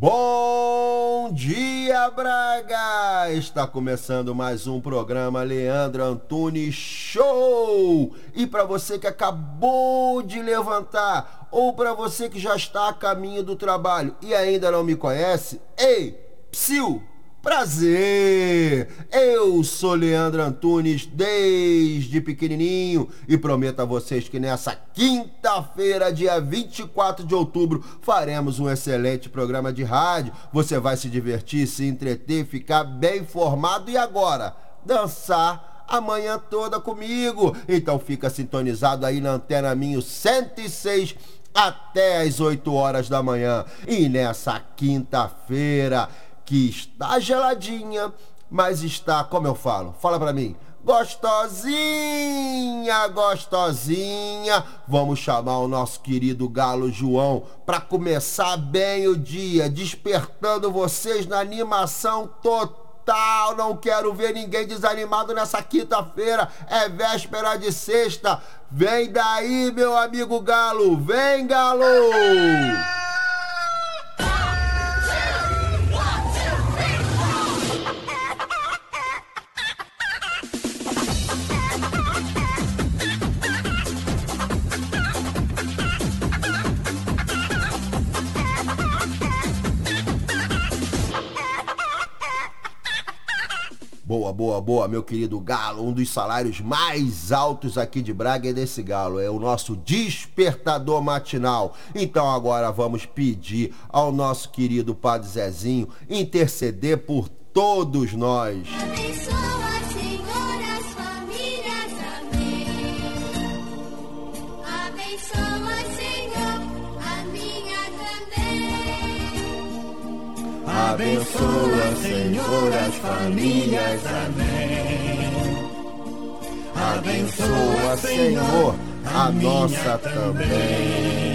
Bom dia, Braga! Está começando mais um programa Leandro Antunes Show! E para você que acabou de levantar, ou para você que já está a caminho do trabalho e ainda não me conhece, ei, psiu! Prazer! Eu sou Leandro Antunes desde pequenininho e prometo a vocês que nessa quinta-feira, dia 24 de outubro, faremos um excelente programa de rádio. Você vai se divertir, se entreter, ficar bem informado e agora dançar a manhã toda comigo. Então fica sintonizado aí na Antena Minho 106 até as 8 horas da manhã. E nessa quinta-feira, que está geladinha, mas está, como eu falo, fala para mim, gostosinha, gostosinha. Vamos chamar o nosso querido Galo João para começar bem o dia, despertando vocês na animação total. Não quero ver ninguém desanimado nessa quinta-feira. É véspera de sexta. Vem daí, meu amigo Galo. Vem, Galo! Boa, boa, boa, meu querido Galo. Um dos salários mais altos aqui de Braga é desse Galo. É o nosso despertador matinal. Então agora vamos pedir ao nosso querido Padre Zezinho interceder por todos nós. Abençoa, Senhor, as famílias. Amém. Abençoa, Senhor, a nossa também.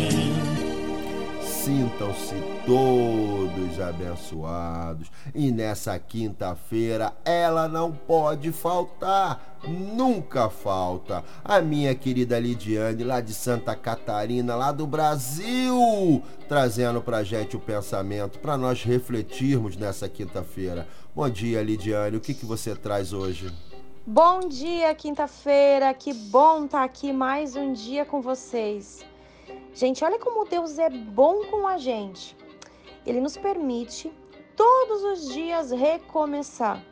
Sintam-se todos abençoados. E nessa quinta-feira ela não pode faltar, nunca falta. A minha querida Lidiane, lá de Santa Catarina, lá do Brasil, trazendo pra gente o pensamento para nós refletirmos nessa quinta-feira. Bom dia, Lidiane. O que, que você traz hoje? Bom dia, quinta-feira. Que bom estar aqui mais um dia com vocês. Gente, olha como Deus é bom com a gente. Ele nos permite todos os dias recomeçar.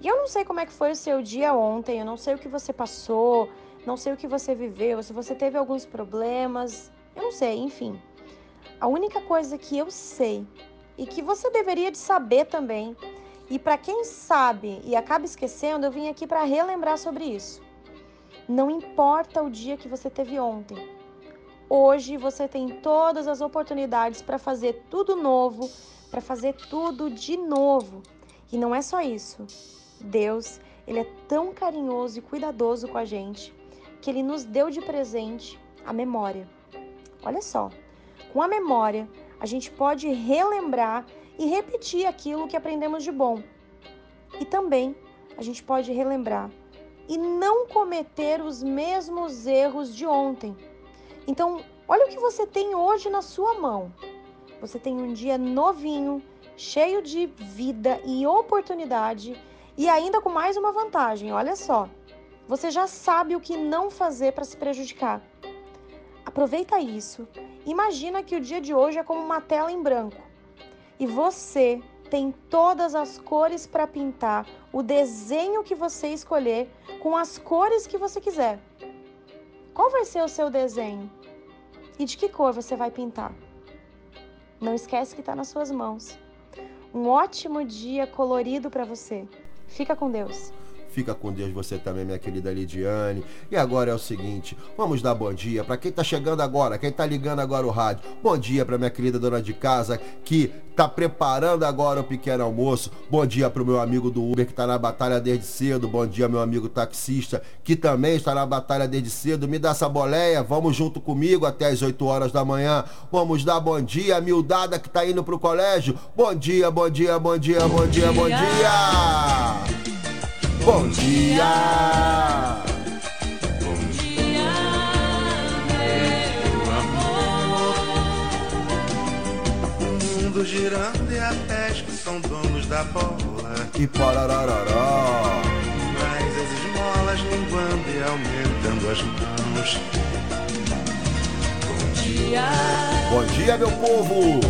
E eu não sei como é que foi o seu dia ontem, eu não sei o que você passou, não sei o que você viveu, se você teve alguns problemas, eu não sei, enfim. A única coisa que eu sei e que você deveria de saber também, e para quem sabe e acaba esquecendo, eu vim aqui para relembrar sobre isso. Não importa o dia que você teve ontem. Hoje você tem todas as oportunidades para fazer tudo novo, para fazer tudo de novo. E não é só isso. Deus, ele é tão carinhoso e cuidadoso com a gente que ele nos deu de presente a memória. Olha só, com a memória a gente pode relembrar e repetir aquilo que aprendemos de bom. E também a gente pode relembrar e não cometer os mesmos erros de ontem. Então, olha o que você tem hoje na sua mão. Você tem um dia novinho, cheio de vida e oportunidade e ainda com mais uma vantagem. Olha só. Você já sabe o que não fazer para se prejudicar. Aproveita isso. Imagina que o dia de hoje é como uma tela em branco. E você tem todas as cores para pintar o desenho que você escolher com as cores que você quiser. Qual vai ser o seu desenho? E de que cor você vai pintar? Não esquece que está nas suas mãos. Um ótimo dia colorido para você. Fica com Deus. Fica com Deus você também, minha querida Lidiane. E agora é o seguinte, vamos dar bom dia para quem tá chegando agora, quem tá ligando agora o rádio. Bom dia para minha querida dona de casa que tá preparando agora o pequeno almoço. Bom dia pro meu amigo do Uber que tá na batalha desde cedo. Bom dia meu amigo taxista que também está na batalha desde cedo. Me dá essa boleia, vamos junto comigo até as 8 horas da manhã. Vamos dar bom dia, miudada que tá indo pro colégio. Bom dia, bom dia, bom dia, bom dia, bom dia. Bom dia. O mundo girando e até que são donos da bola. E parararará. Mas as esmolas linguando e aumentando as mãos. Bom dia, meu povo.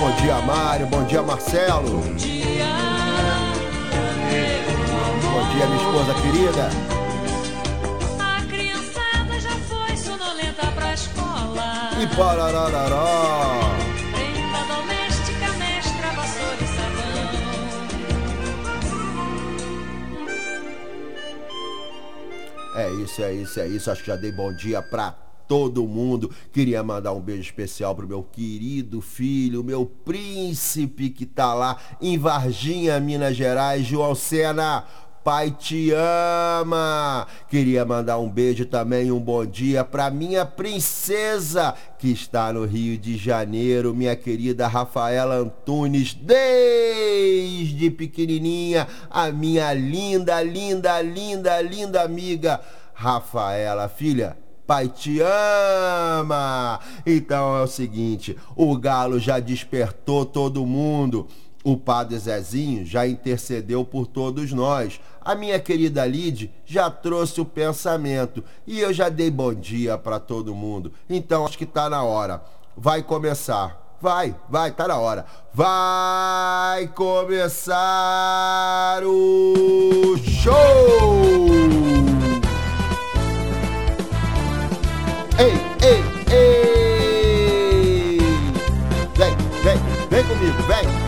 Bom dia, Mário. Bom dia, Marcelo. Bom dia, minha esposa querida. A criançada já foi sonolenta pra escola. E parararará. Prenda doméstica, mestra, vassoura e sabão. É isso, é isso, é isso. Acho que já dei bom dia pra todo mundo. Queria mandar um beijo especial pro meu querido filho, meu príncipe que tá lá em Varginha, Minas Gerais, João Sena. Pai te ama. Queria mandar um beijo também, um bom dia para minha princesa que está no Rio de Janeiro, minha querida Rafaela Antunes, desde pequenininha, a minha linda, linda, linda, linda amiga Rafaela, filha. Pai te ama! Então é o seguinte: o galo já despertou todo mundo. O padre Zezinho já intercedeu por todos nós. A minha querida Lid já trouxe o pensamento. E eu já dei bom dia para todo mundo. Então acho que tá na hora. Vai começar. Vai, vai, tá na hora. Vai começar o show! Ei, ei, ei! Vem, vem, vem comigo, vem!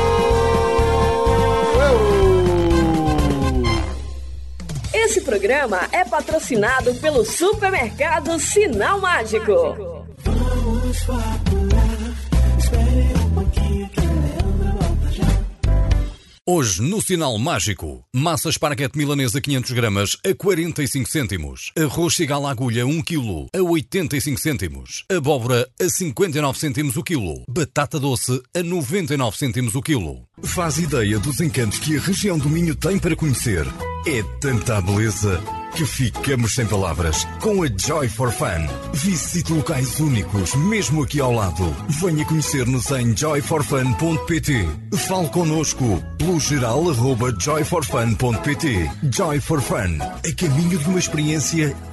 Esse programa é patrocinado pelo supermercado Sinal Mágico. Hoje, no Sinal Mágico, massa esparguete milanesa 500 gramas a 45 cêntimos. Arroz cigala agulha 1 kg a 85 cêntimos. Abóbora a 59 cêntimos o quilo. Batata doce a 99 cêntimos o quilo. Faz ideia dos encantos que a região do Minho tem para conhecer. É tanta beleza que ficamos sem palavras com a Joy for Fun. Visite locais únicos, mesmo aqui ao lado. Venha conhecer-nos em joyforfun.pt. Fale connosco pelo geral joyforfun.pt. Joy for Fun, a caminho de uma experiência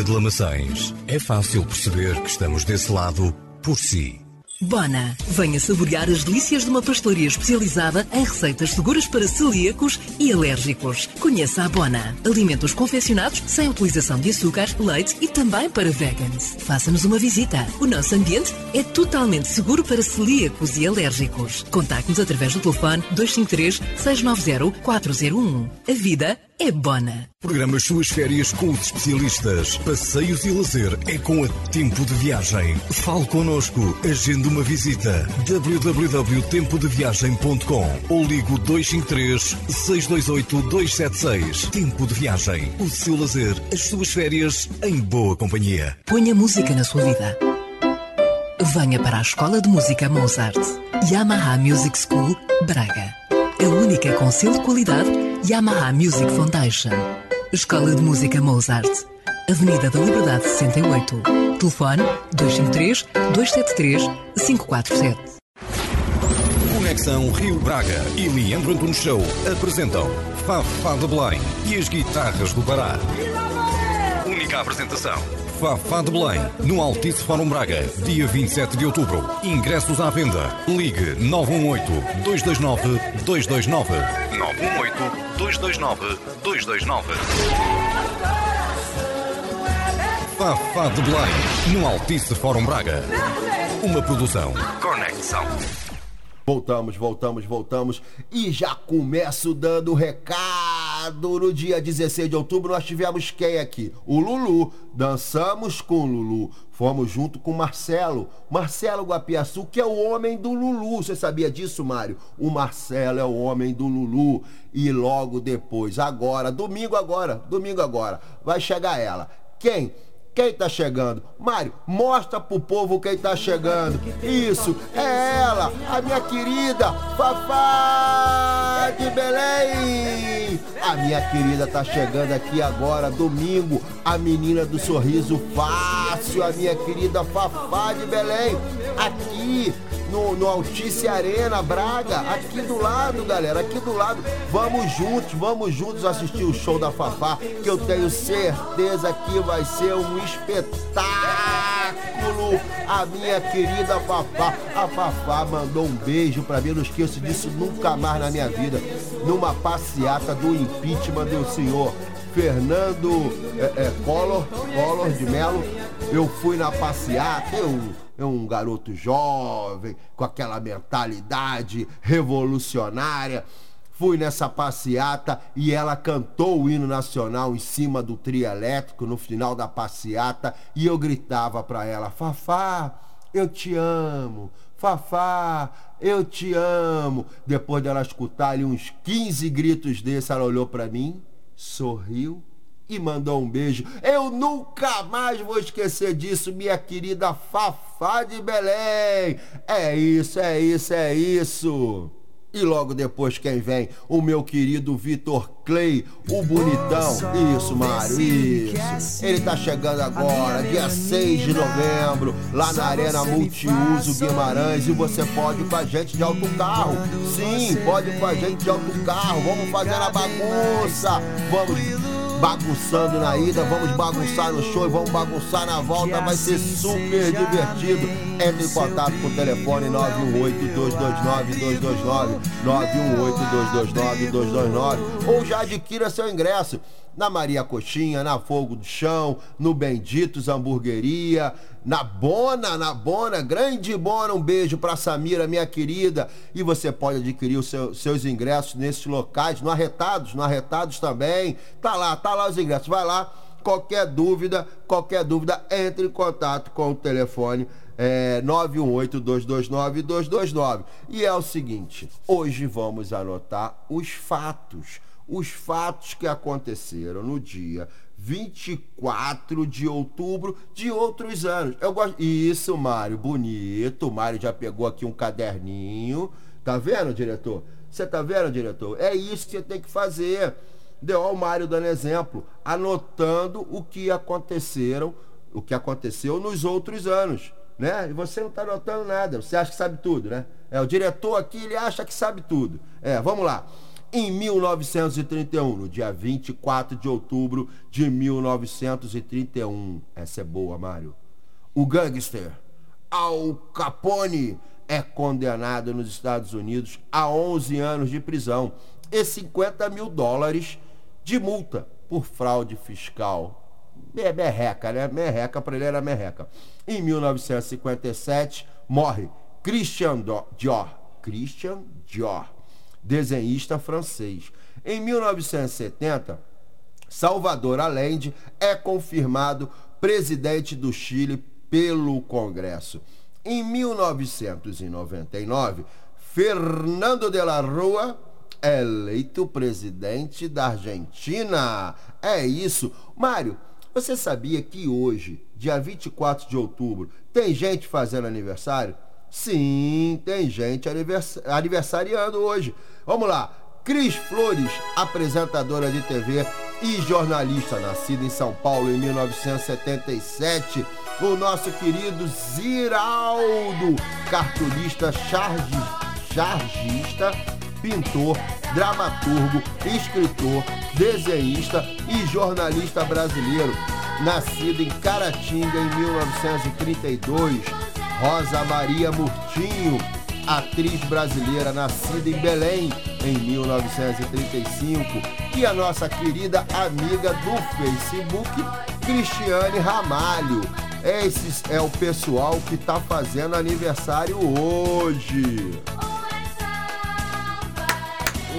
de Lamaçães. É fácil perceber que estamos desse lado por si. Bona. Venha saborear as delícias de uma pastelaria especializada em receitas seguras para celíacos e alérgicos. Conheça a Bona. Alimentos confeccionados sem utilização de açúcar, leite e também para vegans. Faça-nos uma visita. O nosso ambiente é totalmente seguro para celíacos e alérgicos. Contacte-nos através do telefone 253 690 401. A vida é Bona. Programa as suas férias com os especialistas. Passeios e lazer é com a Tempo de Viagem. Fale connosco, agende uma visita. www.tempodeviagem.com ou ligo 253 628 276. Tempo de Viagem. O seu lazer, as suas férias em boa companhia. Ponha música na sua vida. Venha para a Escola de Música Mozart. Yamaha Music School, Braga. A única com selo de qualidade Yamaha Music Foundation. Escola de Música Mozart. Avenida da Liberdade 68. Telefone 253 273 547. Conexão Rio Braga e Leandro Antunes Show apresentam Fafá de Belém e as guitarras do Pará. Única apresentação. Fafá de Belém, no Altice Fórum Braga, dia 27 de outubro. Ingressos à venda. Ligue 918-229-229. 918-229-229. Fafá de Belém, no Altice Fórum Braga. Uma produção. Conexão. Voltamos, voltamos, voltamos e já começo dando recado. No dia 16 de outubro nós tivemos quem aqui? O Lulu. Dançamos com o Lulu. Fomos junto com o Marcelo. Marcelo Guapiaçu, que é o homem do Lulu. Você sabia disso, Mário? O Marcelo é o homem do Lulu. E logo depois, agora, domingo agora, domingo agora, vai chegar ela. Quem? Quem tá chegando? Mário, mostra pro povo quem tá chegando. Isso, é ela, a minha querida Fafá de Belém. A minha querida tá chegando aqui agora, domingo. A menina do sorriso fácil, a minha querida Fafá de Belém. Aqui no, no Altice Arena, Braga, aqui do lado, galera, aqui do lado. Vamos juntos, vamos juntos assistir o show da Fafá, que eu tenho certeza que vai ser um espetáculo. A minha querida Fafá, a Fafá mandou um beijo pra mim, não esqueço disso nunca mais na minha vida. Numa passeata do impeachment do senhor Fernando é, é, Collor, Collor de Melo. Eu fui na passeata, eu é um garoto jovem, com aquela mentalidade revolucionária. Fui nessa passeata e ela cantou o hino nacional em cima do trio elétrico no final da passeata e eu gritava para ela: Fafá, eu te amo. Fafá, eu te amo. Depois dela escutar ali uns 15 gritos desse, ela olhou para mim, sorriu e mandou um beijo. Eu nunca mais vou esquecer disso, minha querida Fafá de Belém. É isso, é isso, é isso. E logo depois quem vem? O meu querido Vitor Clay, o bonitão. Isso, Mário, isso. Ele tá chegando agora, dia 6 de novembro, lá na Arena Multiuso Guimarães. E você pode ir com a gente de alto carro. Sim, pode ir com a gente de alto carro. Vamos fazer a bagunça. Vamos bagunçando na ida, vamos bagunçar no show e vamos bagunçar na volta, vai ser super divertido. Entre em contato com o telefone 918-229-229, 918-229-229, ou já adquira seu ingresso na Maria Coxinha, na Fogo do Chão, no Benditos Hamburgueria, na Bona, na Bona, grande Bona, um beijo pra Samira, minha querida. E você pode adquirir os seu, seus ingressos nesses locais, no Arretados, no Arretados também. Tá lá, tá lá os ingressos, vai lá. Qualquer dúvida, qualquer dúvida, entre em contato com o telefone é, 918-229-229. E é o seguinte, hoje vamos anotar os fatos os fatos que aconteceram no dia 24 de outubro de outros anos. Eu gosto. Isso, Mário, bonito. O Mário já pegou aqui um caderninho. Tá vendo, diretor? Você tá vendo, diretor? É isso que você tem que fazer. Deu ao Mário dando exemplo, anotando o que aconteceram, o que aconteceu nos outros anos, né? E você não tá anotando nada, você acha que sabe tudo, né? É, o diretor aqui, ele acha que sabe tudo. É, vamos lá em 1931, no dia 24 de outubro de 1931. Essa é boa, Mário. O gangster Al Capone é condenado nos Estados Unidos a 11 anos de prisão e 50 mil dólares de multa por fraude fiscal. É merreca, né? Merreca, para ele era merreca. Em 1957, morre Christian Dior. Christian Dior desenhista francês. Em 1970, Salvador Allende é confirmado presidente do Chile pelo Congresso. Em 1999, Fernando de la Rua é eleito presidente da Argentina. É isso. Mário, você sabia que hoje, dia 24 de outubro, tem gente fazendo aniversário? Sim, tem gente anivers- aniversariando hoje. Vamos lá. Cris Flores, apresentadora de TV e jornalista, nascida em São Paulo em 1977. O nosso querido Ziraldo, cartunista, charge, chargista, pintor, dramaturgo, escritor, desenhista e jornalista brasileiro. Nascido em Caratinga em 1932. Rosa Maria Murtinho, atriz brasileira nascida em Belém em 1935. E a nossa querida amiga do Facebook, Cristiane Ramalho. Esse é o pessoal que está fazendo aniversário hoje.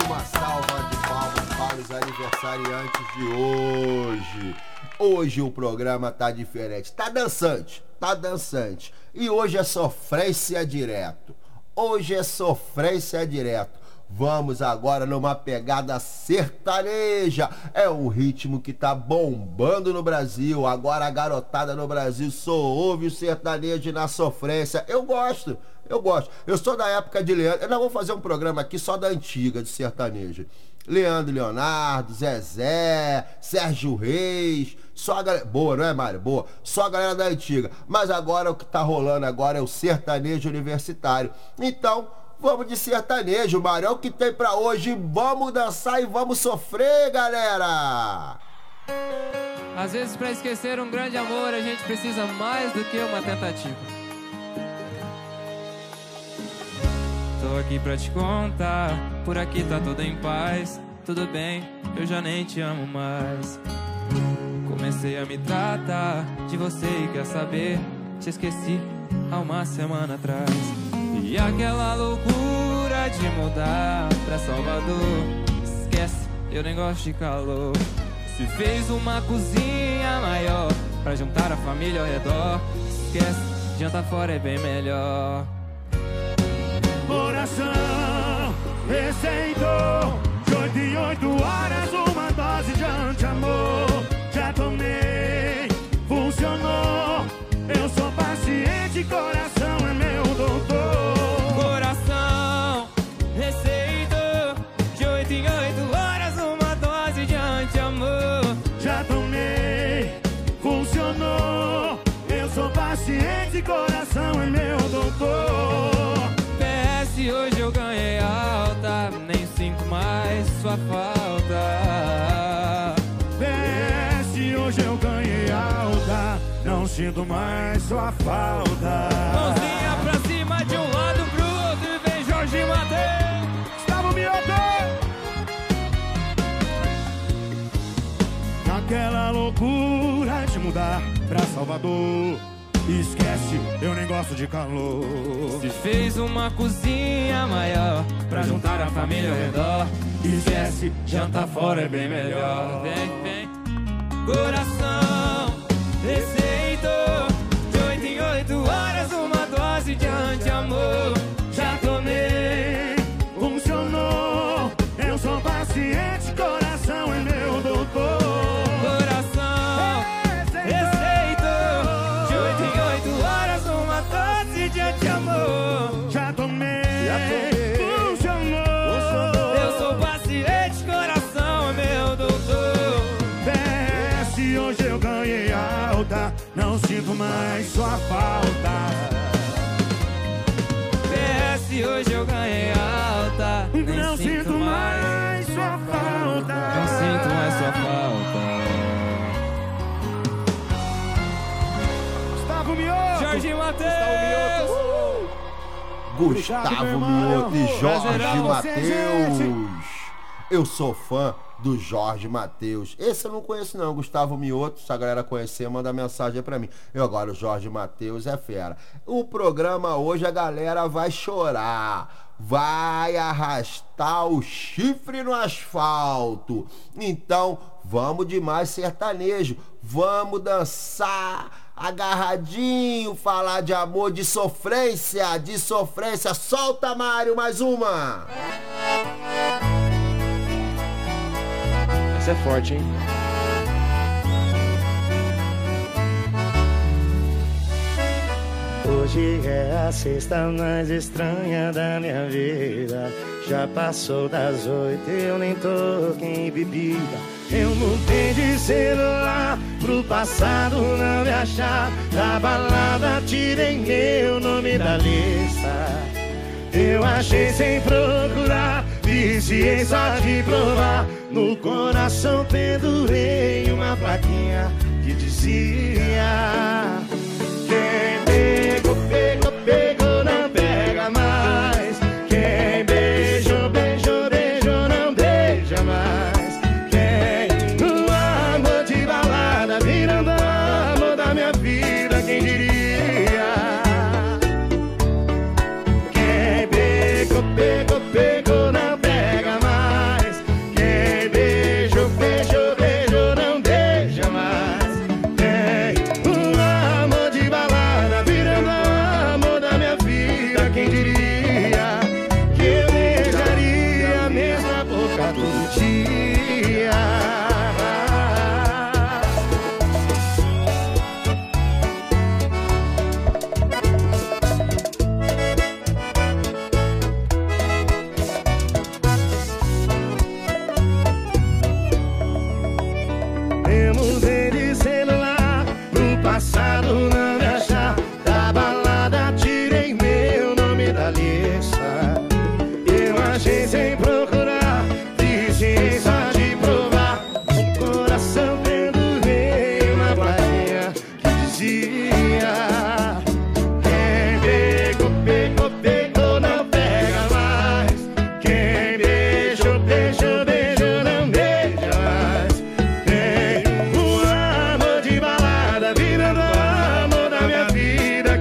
Uma salva de palmas para os aniversariantes de hoje. Hoje o programa tá diferente, tá dançante, tá dançante. E hoje é sofrência direto. Hoje é sofrência direto. Vamos agora numa pegada sertaneja. É o ritmo que tá bombando no Brasil. Agora a garotada no Brasil só ouve o sertanejo na sofrência. Eu gosto, eu gosto. Eu sou da época de Leandro. Eu não vou fazer um programa aqui só da antiga de sertanejo. Leandro Leonardo, Zezé, Sérgio Reis, só a galera. Boa, não é, Mário? Boa. Só a galera da antiga. Mas agora o que tá rolando agora é o sertanejo universitário. Então, vamos de sertanejo, Mário. É o que tem pra hoje. Vamos dançar e vamos sofrer, galera! Às vezes, pra esquecer um grande amor, a gente precisa mais do que uma tentativa. Tô aqui pra te contar, por aqui tá tudo em paz. Tudo bem, eu já nem te amo mais. Comecei a me tratar de você e quer saber? Te esqueci há uma semana atrás. E aquela loucura de mudar pra Salvador. Esquece, eu nem gosto de calor. Se fez uma cozinha maior pra juntar a família ao redor. Esquece, janta fora é bem melhor. Coração receitou de oito horas uma dose de anti-amor. Sua falta. PS hoje eu ganhei alta, não sinto mais sua falta. Mãozinha pra cima de um lado pro outro e vem Jorge Mateus. Gustavo Mioto! Naquela loucura de mudar pra Salvador. Esquece, eu nem gosto de calor. Se fez uma cozinha maior pra juntar a família ao redor. Esquece, janta fora é bem melhor. Vem, vem. Coração receitou de oito em oito horas uma dose de anti-amor. Mais sua falta. PS hoje eu ganhei alta. Nem Não sinto, sinto mais. mais sua falta. Não sinto mais sua falta. Gustavo Mioto. Jorge Matheus. Gustavo Obrigado, meu Mioto e. Jorge gente. Eu sou fã do Jorge Mateus. Esse eu não conheço não, Gustavo Mioto. Se a galera conhecer, manda mensagem pra mim. Eu agora, o Jorge Mateus é fera. O programa hoje a galera vai chorar. vai arrastar o chifre no asfalto. Então, vamos de mais sertanejo. Vamos dançar agarradinho, falar de amor, de sofrência, de sofrência. Solta, Mário, mais uma. Essa é forte, hein? Hoje é a sexta mais estranha da minha vida. Já passou das oito, eu nem toquei em bebida. Eu mudei de celular pro passado não me achar. Da balada tirei meu nome da lista. Eu achei sem procurar, viciei só de provar. No coração pendurei uma plaquinha que dizia: Quem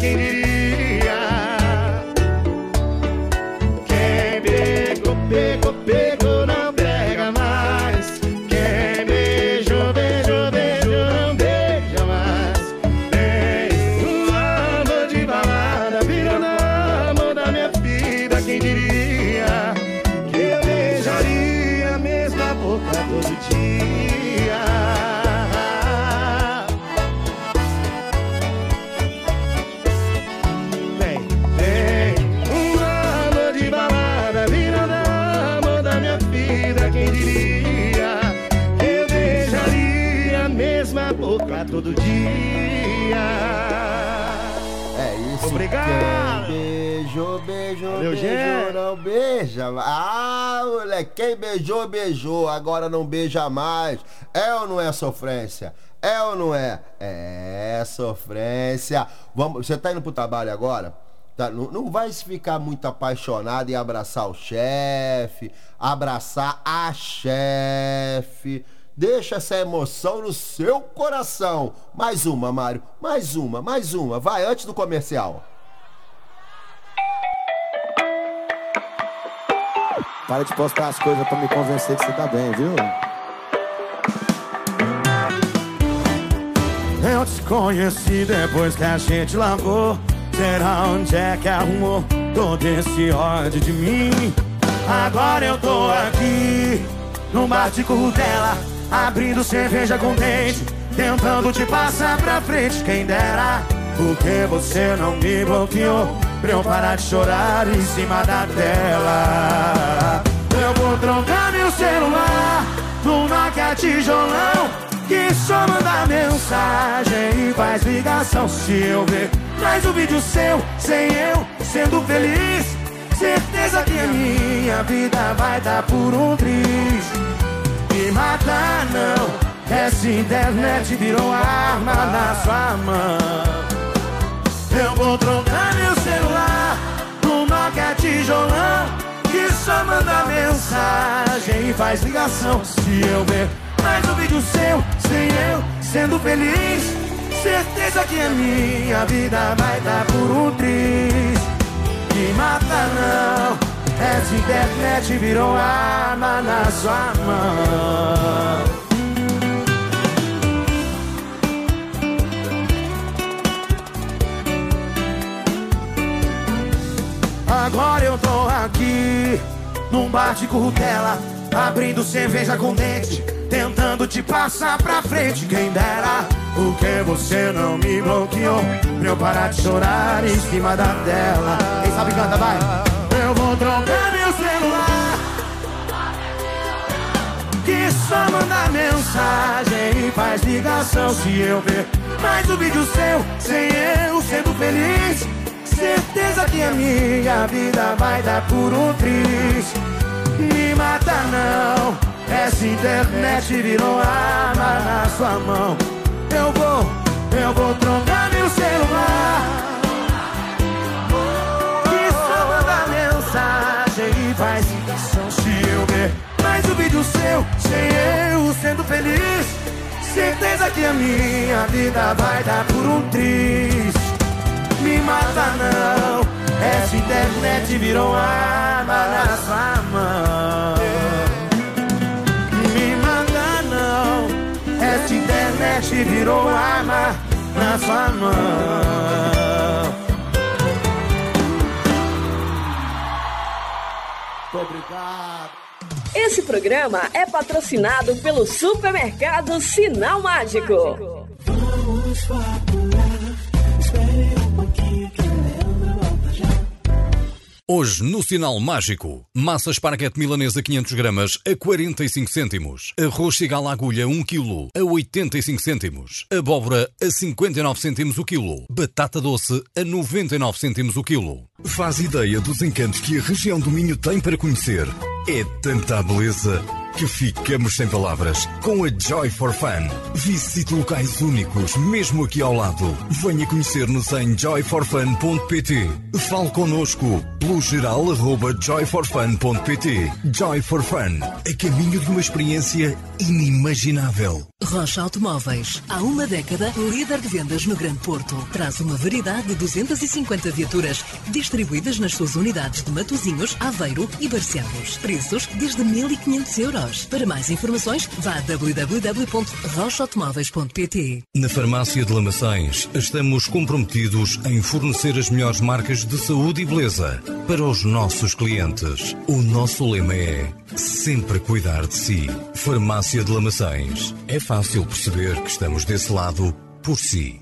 vida, beijou, Valeu, beijou, gente. não beija. Ah, moleque, quem beijou, beijou, agora não beija mais. É ou não é sofrência? É ou não é? É sofrência. Vamos, você tá indo pro trabalho agora? Tá, não, não vai ficar muito apaixonado e abraçar o chefe, abraçar a chefe. Deixa essa emoção no seu coração. Mais uma, Mário. Mais uma, mais uma. Vai antes do comercial. Para de postar as coisas pra me convencer que você tá bem, viu? Eu te conheci depois que a gente largou. Será onde é que arrumou todo esse ódio de mim? Agora eu tô aqui, no bar de dela, abrindo cerveja com dente, tentando te passar pra frente. Quem dera, porque você não me bloqueou pra eu parar de chorar em cima da tela. Eu vou trocar meu celular no Nokia tijolão que só manda mensagem e faz ligação. Se eu ver mais um vídeo seu sem eu sendo feliz certeza que a minha vida vai dar por um triz. Me matar não essa internet virou arma na sua mão. Eu vou trocar meu celular no Nokia tijolão que só manda mensagem e faz ligação se eu ver mais um vídeo seu, sem eu sendo feliz. Certeza que a minha vida vai dar por um triz. Me mata não, Essa internet virou arma na sua mão. Agora eu tô aqui num bar de currutela, abrindo cerveja com dente, tentando te passar pra frente. Quem dera, porque você não me bloqueou pra eu parar de chorar em cima da tela. Quem sabe canta, vai. Eu vou trocar meu celular. Que só manda mensagem e faz ligação se eu ver mais um vídeo seu, sem eu sendo feliz. Certeza que a minha vida vai dar por um triz. Me mata não, essa internet virou arma na sua mão. Eu vou, eu vou trocar meu celular. Que só manda mensagem e faz ligação se eu ver mais um vídeo seu, sem eu sendo feliz. Certeza que a minha vida vai dar por um triz me mata não. Essa internet virou arma na sua mão. Me mata não. Essa internet virou arma na sua mão. Muito obrigado. Esse programa é patrocinado pelo supermercado Sinal Mágico. Vamos Hoje, no Sinal Mágico, massa esparguete milanesa 500 gramas a 45 cêntimos, arroz cigala agulha 1 kg a 85 cêntimos, abóbora a 59 cêntimos o quilo, batata doce a 99 cêntimos o quilo. Faz ideia dos encantos que a região do Minho tem para conhecer. É tanta beleza que ficamos sem palavras com a Joy for Fun. Visite locais únicos, mesmo aqui ao lado. Venha conhecer-nos em joyforfun.pt. Fale connosco pelo geral arroba joyforfun.pt. Joy for Fun, a caminho de uma experiência inimaginável. Rocha Automóveis, há uma década, líder de vendas no Grande Porto. Traz uma variedade de 250 viaturas distribuídas nas suas unidades de Matozinhos, Aveiro e Barcelos. Preços desde 1.500 euros. Para mais informações, vá a www.rochaautomóveis.pt. Na Farmácia de Lamaçães, estamos comprometidos em fornecer as melhores marcas de saúde e beleza para os nossos clientes. O nosso lema é sempre cuidar de si. Farmácia de Lamaçães. É fácil perceber que estamos desse lado por si.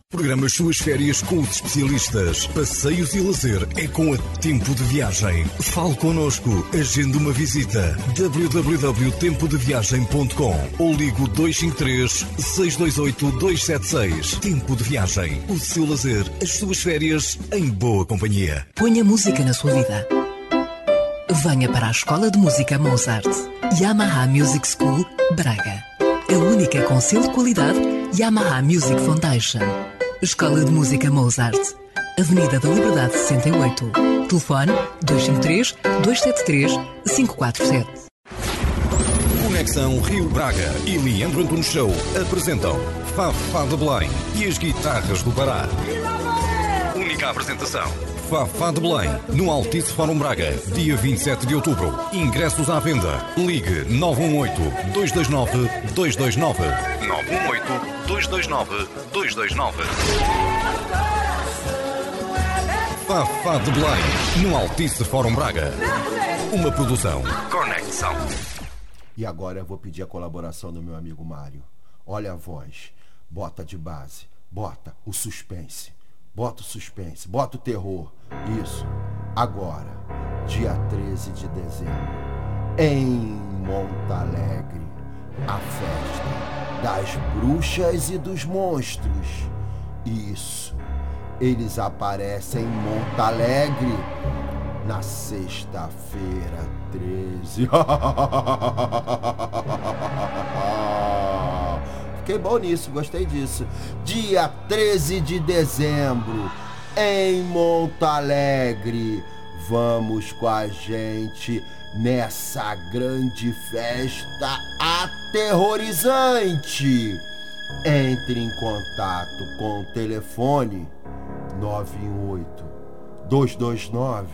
Programa as suas férias com os especialistas. Passeios e lazer é com a Tempo de Viagem. Fale connosco. Agende uma visita. www.tempodeviagem.com ou ligo 253 628 276. Tempo de Viagem. O seu lazer, as suas férias em boa companhia. Ponha música na sua vida. Venha para a Escola de Música Mozart. Yamaha Music School, Braga. A única com selo de qualidade Yamaha Music Foundation. Escola de Música Mozart. Avenida da Liberdade 68. Telefone 253 273 547. Conexão Rio Braga e Leandro Antunes Show apresentam Fafá de Belém e as guitarras do Pará. Única apresentação. Fafá de Belém, no Altice Fórum Braga, dia 27 de outubro. Ingressos à venda. Ligue 918-229-229. 918-229-229. Fafá de Belém, no Altice Fórum Braga. Uma produção. Conexão. E agora eu vou pedir a colaboração do meu amigo Mário. Olha a voz, bota de base, bota o suspense, bota o suspense, bota o terror. Isso. Agora, dia 13 de dezembro, em Monte Alegre, a festa das bruxas e dos monstros. Isso. Eles aparecem em Monte Alegre na sexta-feira 13. fiquei bom nisso, gostei disso. Dia 13 de dezembro, em Monte Alegre. Vamos com a gente nessa grande festa aterrorizante. Entre em contato com o telefone 918 229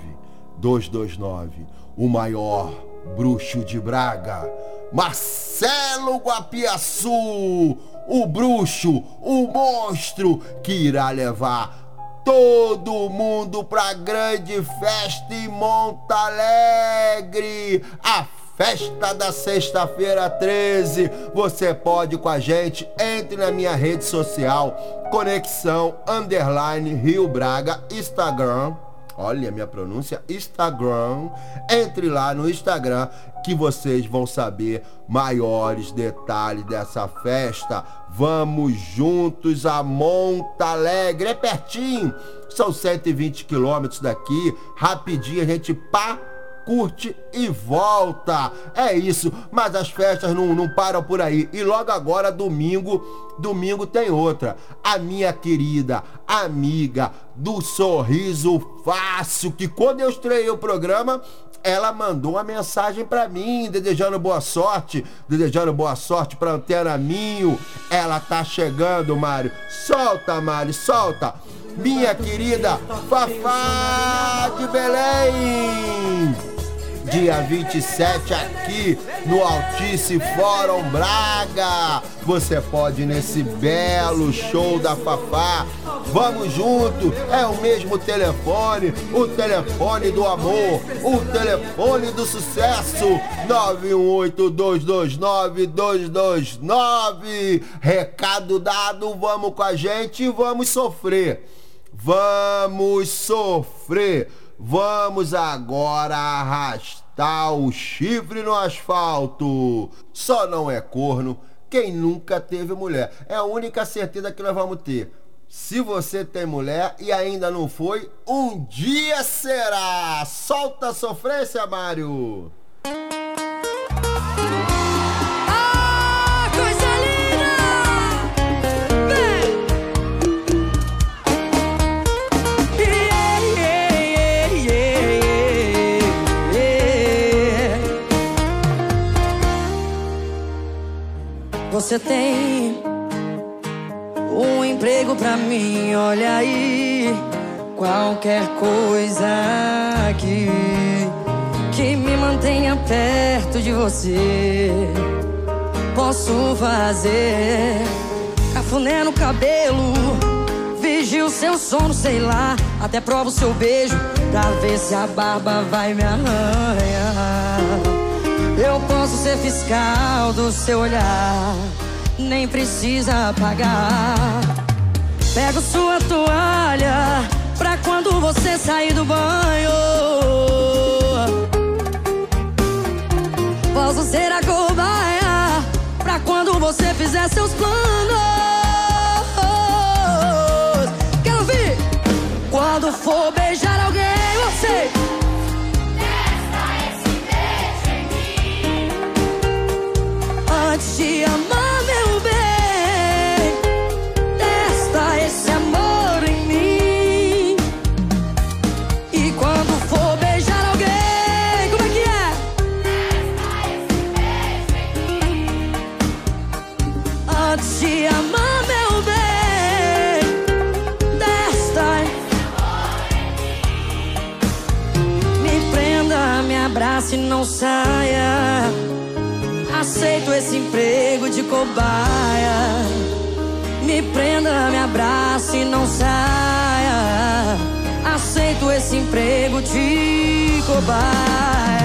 229. O maior bruxo de Braga, Marcelo Guapiaçu, o bruxo, o monstro que irá levar todo mundo pra grande festa em Monte Alegre. A festa da sexta-feira 13. Você pode ir com a gente, entre na minha rede social, Conexão Underline Rio Braga, Instagram. Olha a minha pronúncia, Instagram. Entre lá no Instagram que vocês vão saber maiores detalhes dessa festa. Vamos juntos a Monte Alegre, é pertinho. São 120 quilômetros daqui, rapidinho a gente pá curte e volta. É isso, mas as festas não, não param por aí. E logo agora, domingo, domingo tem outra. A minha querida amiga do Sorriso Fácil, que quando eu estreiei o programa, ela mandou uma mensagem para mim, desejando boa sorte, desejando boa sorte pra Antena Minho. Ela tá chegando, Mário. Solta, Mário, solta. Minha querida Fafá de Belém dia 27 aqui no Altice Fórum Braga. Você pode nesse belo show da Fafá. Vamos junto, é o mesmo telefone, o telefone do amor, o telefone do sucesso. 918229229. Recado dado, vamos com a gente e vamos sofrer. Vamos sofrer. Vamos agora arrastar o chifre no asfalto. Só não é corno quem nunca teve mulher. É a única certeza que nós vamos ter. Se você tem mulher e ainda não foi, um dia será. Solta a sofrência, Mário. Você tem um emprego pra mim, olha aí. Qualquer coisa aqui que me mantenha perto de você. Posso fazer cafuné no cabelo, vigio seu sono, sei lá. Até provo seu beijo pra ver se a barba vai me arranhar. Eu posso ser fiscal do seu olhar, nem precisa pagar. Pego sua toalha pra quando você sair do banho. Posso ser a cobaia pra quando você fizer seus planos. Quero ouvir! Quando for beijar alguém, você. Antes emprego de cobaia. Me prenda, me abrace e não saia. Aceito esse emprego de cobaia.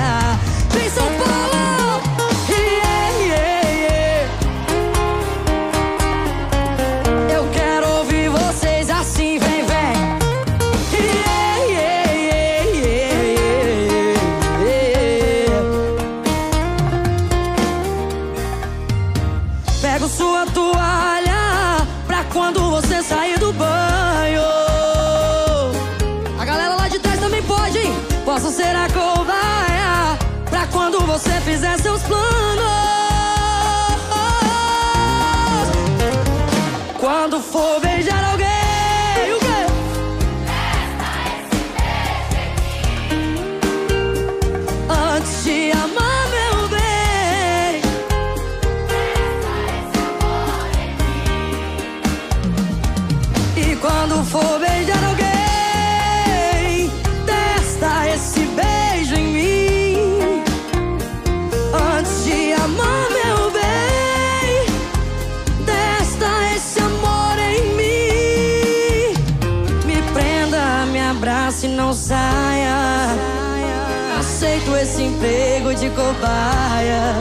Cobaia.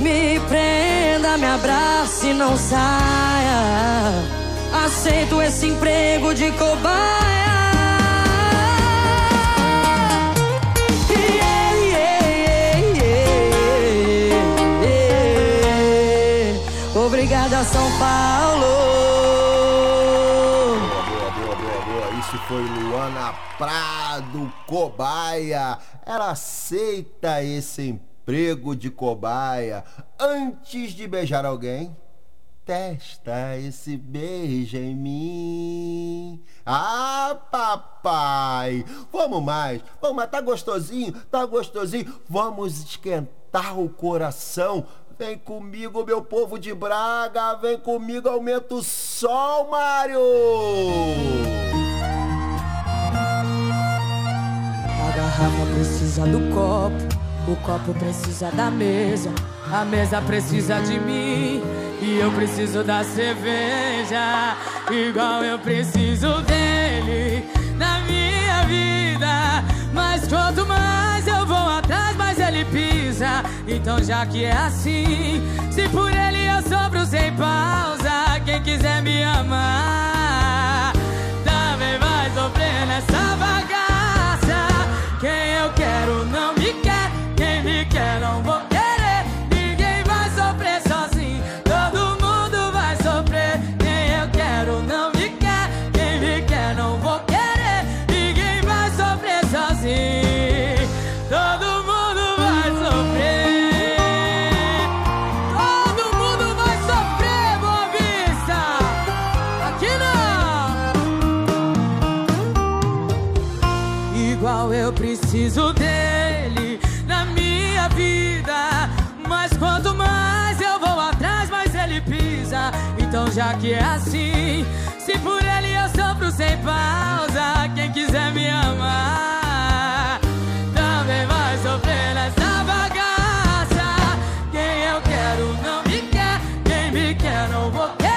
Me prenda, me abrace e não saia. Aceito esse emprego de cobaia. Obrigada, São Paulo. Boa, boa, boa, boa. Isso foi Luana Prado, cobaia. Ela aceita esse emprego de cobaia antes de beijar alguém. Testa esse beijo em mim. Ah, papai! Vamos mais, vamos mais. Tá gostosinho? Tá gostosinho? Vamos esquentar o coração. Vem comigo, meu povo de Braga. Vem comigo, aumenta o sol, Mário! A garrafa precisa do copo, o copo precisa da mesa, a mesa precisa de mim e eu preciso da cerveja, igual eu preciso dele na minha vida. Mas quanto mais eu vou atrás, mais ele pisa. Então já que é assim, se por ele eu sobro sem pausa, quem quiser me amar também vai sofrer nessa bagaça. Eu preciso dele na minha vida. Mas quanto mais eu vou atrás, mais ele pisa. Então, já que é assim, se por ele eu sofro sem pausa, quem quiser me amar também vai sofrer nessa bagaça. Quem eu quero não me quer, quem me quer não vou querer.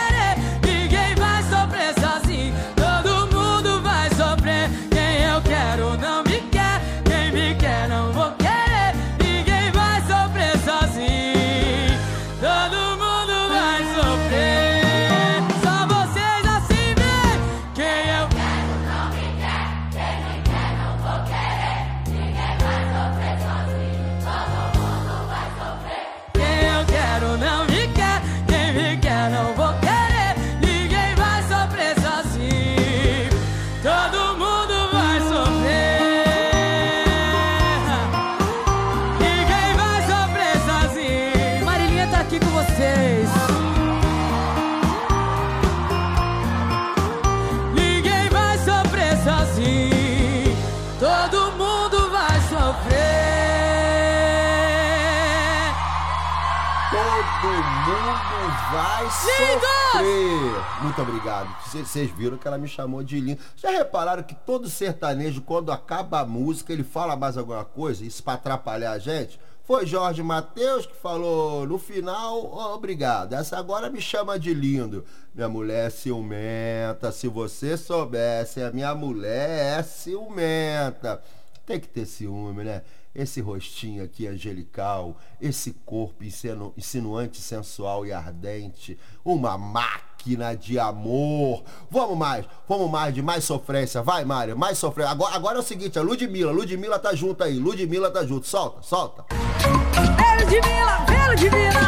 Muito obrigado. Vocês viram que ela me chamou de lindo. Já repararam que todo sertanejo, quando acaba a música, ele fala mais alguma coisa? Isso pra atrapalhar a gente? Foi Jorge Mateus que falou no final, "Ó, obrigado. Essa agora me chama de lindo. Minha mulher é ciumenta. Se você soubesse, a minha mulher é ciumenta. Tem que ter ciúme, né? Esse rostinho aqui angelical, esse corpo insinu- insinuante, sensual e ardente, uma máquina de amor. Vamos mais, vamos mais, de mais sofrência. Vai, Mário, mais sofrência. Agora, agora é o seguinte, a Ludmilla, Ludmilla tá junto aí, Ludmilla tá junto. Solta, solta. Vem, Ludmilla, vem, Ludmilla!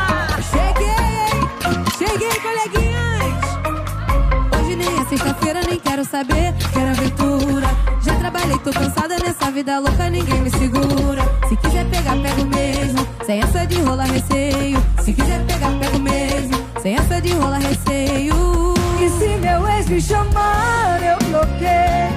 Cheguei, cheguei, coleguinhas! Hoje nem é sexta-feira, nem quero saber, quero. Já trabalhei, tô cansada nessa vida louca, ninguém me segura. Se quiser pegar, pego mesmo, sem essa de rolar receio. Se quiser pegar, pego mesmo, sem essa de rolar receio. E se meu ex me chamar, eu bloqueio.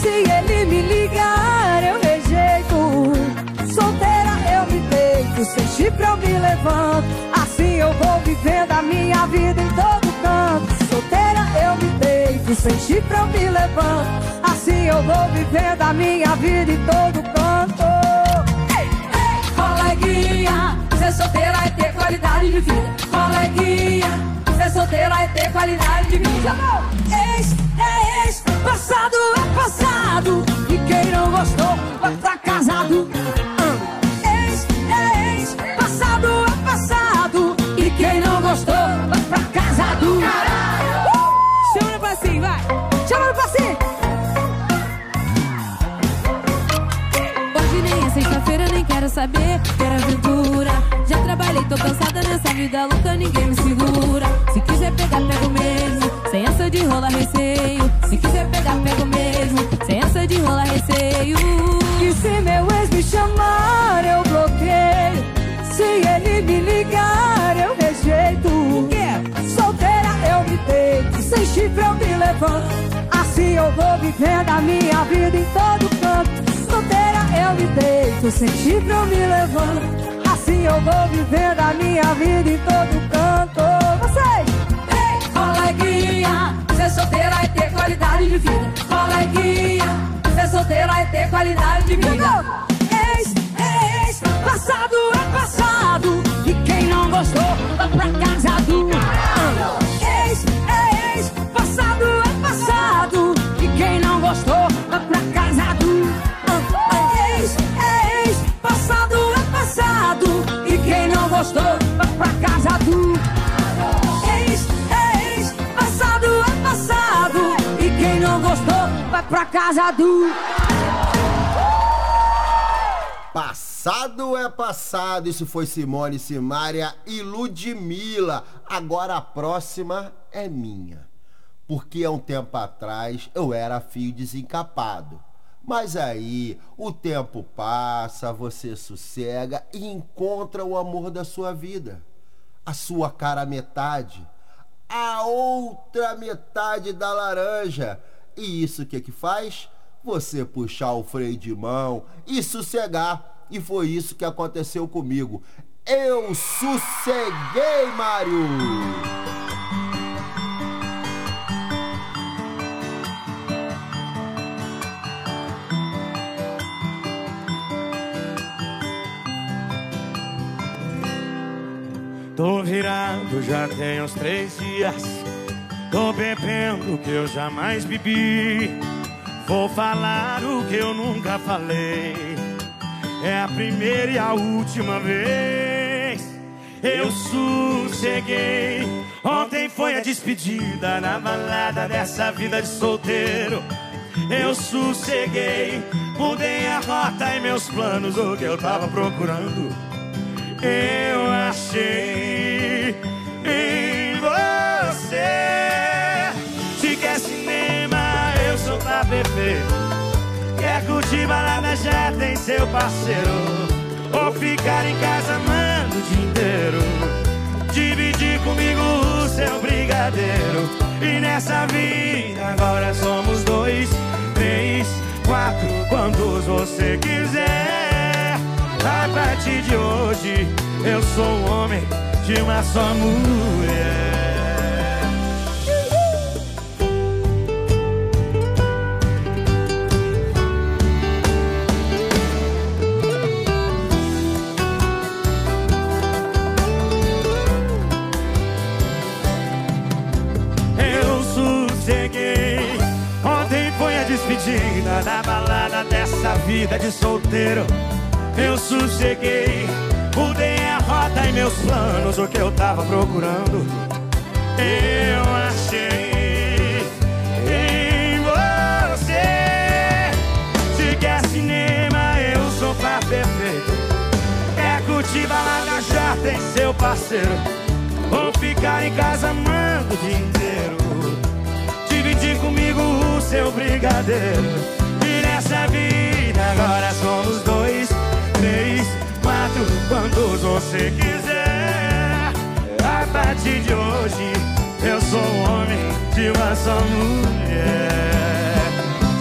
Se ele me ligar, eu rejeito. Solteira eu me deito, sem chifre eu me levanto. Assim eu vou vivendo a minha vida em todo canto. Solteira eu me deito, sem chifre eu me levanto. Assim eu vou vivendo a minha vida em todo canto. Ei, ei, coleguinha, ser solteira é ter qualidade de vida. Coleguinha, ser solteira é ter qualidade de vida. Ex é ex, passado é passado. E quem não gostou vai tá casado. Saber, quero aventura. Já trabalhei, tô cansada nessa vida louca, ninguém me segura. Se quiser pegar, pego mesmo, sem essa de rola receio. Se quiser pegar, pego mesmo, sem essa de rola receio. E se meu ex me chamar, eu bloqueio. Se ele me ligar, eu rejeito. Solteira eu me deito, sem chifre eu me levanto. Assim eu vou vivendo a minha vida em todo canto. Eu me deito, sem chifre eu me levanto. Assim eu vou vivendo a minha vida em todo canto. Vocês! Ei, coleguinha, ser solteira é ter qualidade de vida. Coleguinha, ser solteira é ter qualidade de vida. Ex, ex, passado é passado. E quem não gostou, vai pra casa do. Ex, pra casa do. Passado é passado. Isso foi Simone, Simária e Ludmilla. Agora a próxima é minha. Porque há um tempo atrás eu era fio desencapado. Mas aí o tempo passa, você sossega e encontra o amor da sua vida. A sua cara metade. A outra metade da laranja. E isso o que que faz? Você puxar o freio de mão e sossegar. E foi isso que aconteceu comigo. Eu sosseguei, Mário! Tô virado já tem uns três dias. Tô bebendo o que eu jamais bebi. Vou falar o que eu nunca falei. É a primeira e a última vez. Eu sosseguei. Ontem foi a despedida na balada dessa vida de solteiro. Eu sosseguei. Mudei a rota e meus planos, o que eu tava procurando. Eu achei beber. Quer curtir balada, já tem seu parceiro. Ou ficar em casa amando o dia inteiro. Dividir comigo o seu brigadeiro. E nessa vida agora somos dois, três, quatro, quantos você quiser. A partir de hoje, eu sou um homem de uma só mulher. Dessa vida de solteiro. Eu sosseguei. Mudei a rota e meus planos, o que eu tava procurando. Eu achei em você. Se quer cinema, eu sou pra perfeito. Quer curtir balada, já tem seu parceiro. Ou ficar em casa amando o dia inteiro. Dividir comigo o seu brigadeiro. Nessa vida agora somos dois, três, quatro, quantos você quiser. A partir de hoje, eu sou um homem de uma só mulher.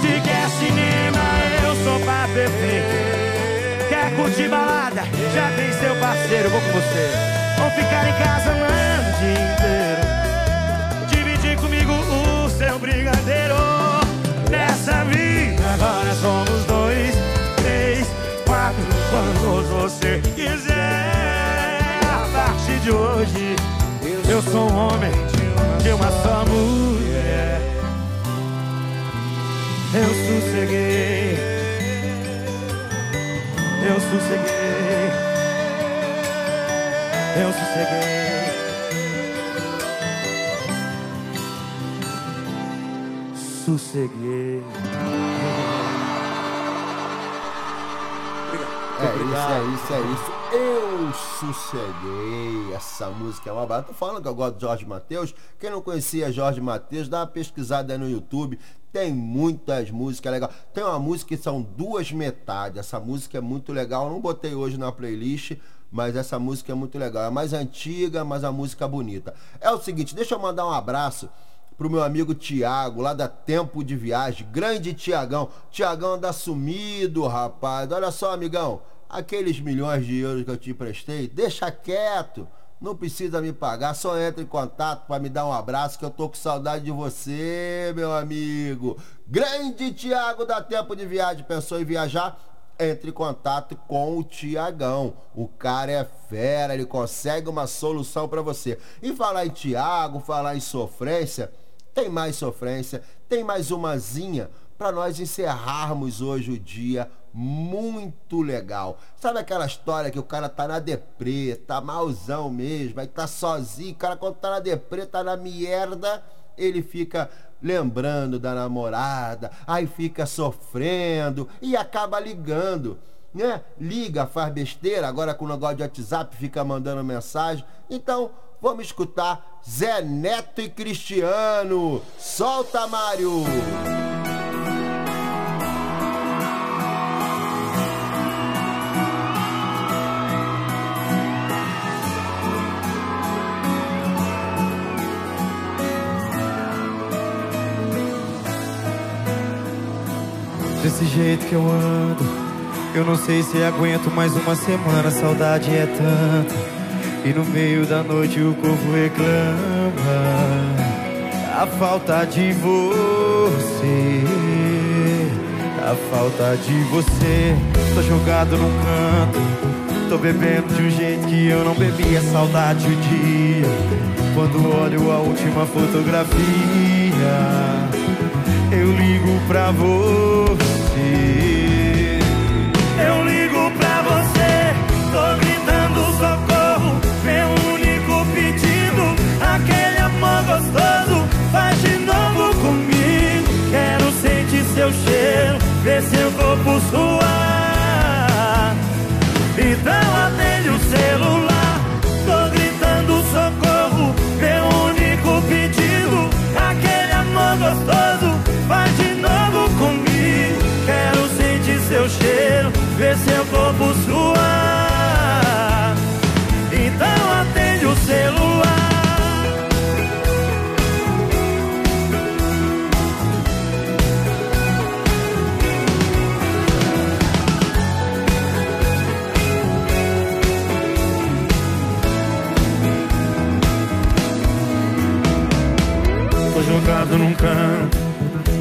Se quer cinema, eu sou pra perfeito. Quer curtir balada? Já tem seu parceiro, vou com você. Ou ficar em casa amando o dia inteiro. Dividir comigo o seu brigadeiro. Você quiser. A partir de hoje, eu sou um homem de uma só mulher. Eu sosseguei. Eu sosseguei. Eu sosseguei. Sosseguei. É obrigado. isso, é isso, é isso. Eu sosseguei. Essa música é uma barata. Tô falando que eu gosto de Jorge Matheus. Quem não conhecia Jorge Matheus, dá uma pesquisada aí no YouTube. Tem muitas músicas legais. Tem uma música que são duas metades. Essa música é muito legal. Eu não botei hoje na playlist, mas essa música é muito legal. É mais antiga, mas a música é bonita. É o seguinte, deixa eu mandar um abraço pro meu amigo Tiago, lá da Tempo de Viagem. Grande Tiagão. Tiagão anda sumido, rapaz. Olha só, amigão. Aqueles milhões de euros que eu te emprestei, deixa quieto. Não precisa me pagar, só entra em contato para me dar um abraço que eu tô com saudade de você, meu amigo. Grande Tiago da Tempo de Viagem, pensou em viajar? Entre em contato com o Tiagão. O cara é fera, ele consegue uma solução para você. E falar em Tiago, falar em sofrência, tem mais sofrência, tem mais umazinha para nós encerrarmos hoje o dia muito legal. Sabe aquela história que o cara tá na deprê, tá malzão mesmo, aí tá sozinho, o cara quando tá na deprê, tá na merda, ele fica lembrando da namorada, aí fica sofrendo e acaba ligando. Né? Liga, faz besteira, agora com o negócio de WhatsApp fica mandando mensagem. Então, vamos escutar Zé Neto e Cristiano. Solta, Mário! Desse jeito que eu ando, eu não sei se aguento mais uma semana. Saudade é tanta, e no meio da noite o corpo reclama. A falta de você, a falta de você. Tô jogado num canto, tô bebendo de um jeito que eu não bebia. Saudade o dia, quando olho a última fotografia. Eu ligo pra você. Seu cheiro. Ver seu corpo suar. Então atende o celular. Tô gritando socorro. Meu único pedido. Aquele amor gostoso. Faz de novo comigo. Quero sentir seu cheiro,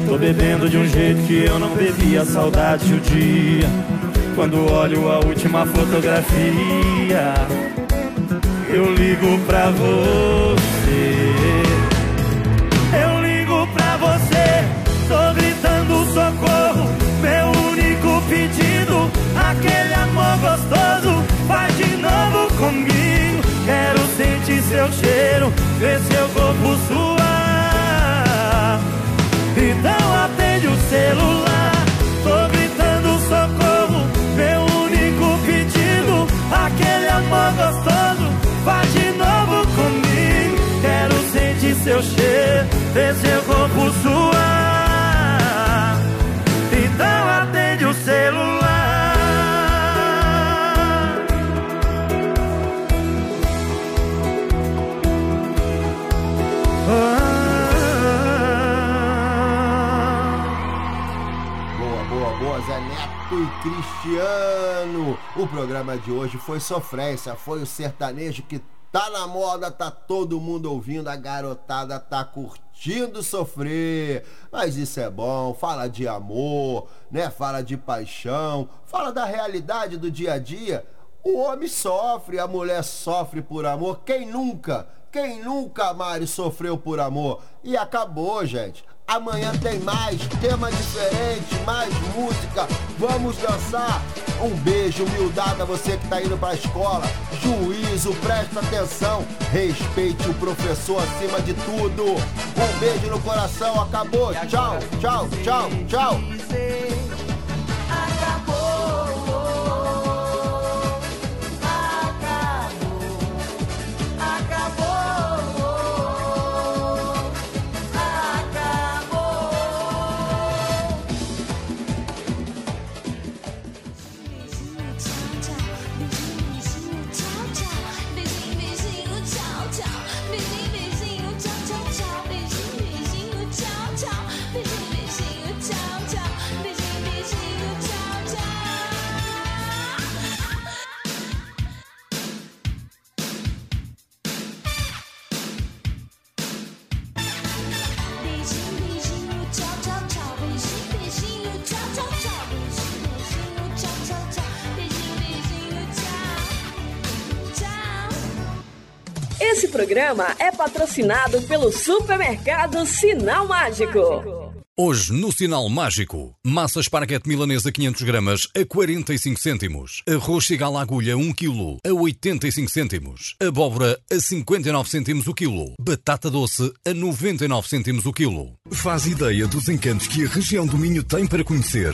Tô bebendo de um jeito que eu não bebia. Saudade o dia. Quando olho a última fotografia, eu ligo pra você. Eu ligo pra você. Tô gritando socorro. Meu único pedido. Aquele amor gostoso. Faz de novo comigo. Quero sentir seu cheiro. Ver seu corpo suar. Corpo suar. Então atende o celular. Boa, boa, boa, Zé Neto e Cristiano. O programa de hoje foi sofrência, foi o sertanejo que tá na moda, tá todo mundo ouvindo, a garotada tá curtindo sofrer. Mas isso é bom, fala de amor, né? Fala de paixão, fala da realidade do dia a dia. O homem sofre, a mulher sofre por amor. Quem nunca? Quem nunca, Mário, sofreu por amor? E acabou, gente. Amanhã tem mais, tema diferente, mais música. Vamos dançar. Um beijo, humildade a você que tá indo pra escola. Juízo, presta atenção. Respeite o professor acima de tudo. Um beijo no coração, acabou. Tchau, tchau, tchau, tchau. Programa é patrocinado pelo supermercado Sinal Mágico. Hoje, no Sinal Mágico, massa esparguete milanesa 500 gramas a 45 cêntimos. Arroz chigala agulha 1 kg a 85 cêntimos. Abóbora a 59 cêntimos o quilo. Batata doce a 99 cêntimos o quilo. Faz ideia dos encantos que a região do Minho tem para conhecer.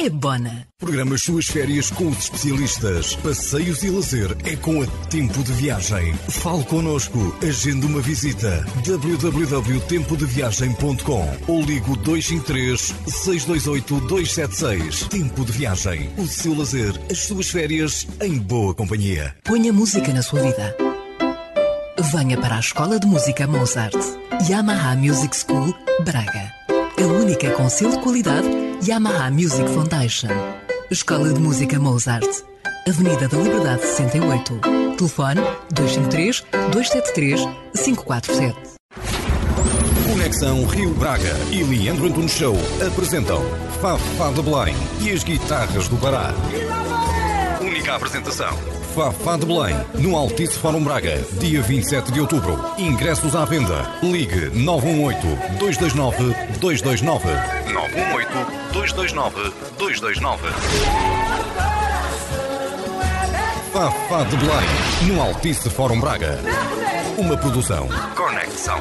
é Bona. Programa as suas férias com os especialistas. Passeios e lazer é com a Tempo de Viagem. Fale connosco. Agende uma visita. www.tempodeviagem.com ou ligo 253 628 276. Tempo de Viagem. O seu lazer, as suas férias em boa companhia. Ponha música na sua vida. Venha para a Escola de Música Mozart. Yamaha Music School, Braga. A única com selo de qualidade Yamaha Music Foundation. Escola de Música Mozart. Avenida da Liberdade 68. Telefone 253 273 547. Conexão Rio Braga e Leandro Antunes Show apresentam Fafá de Belém e as guitarras do Pará. Única apresentação. Fafá de Belém, no Altice Fórum Braga, dia 27 de outubro. Ingressos à venda. Ligue 918-229-229. 918-229-229. Fafá de Belém, no Altice Fórum Braga. Uma produção. Conexão.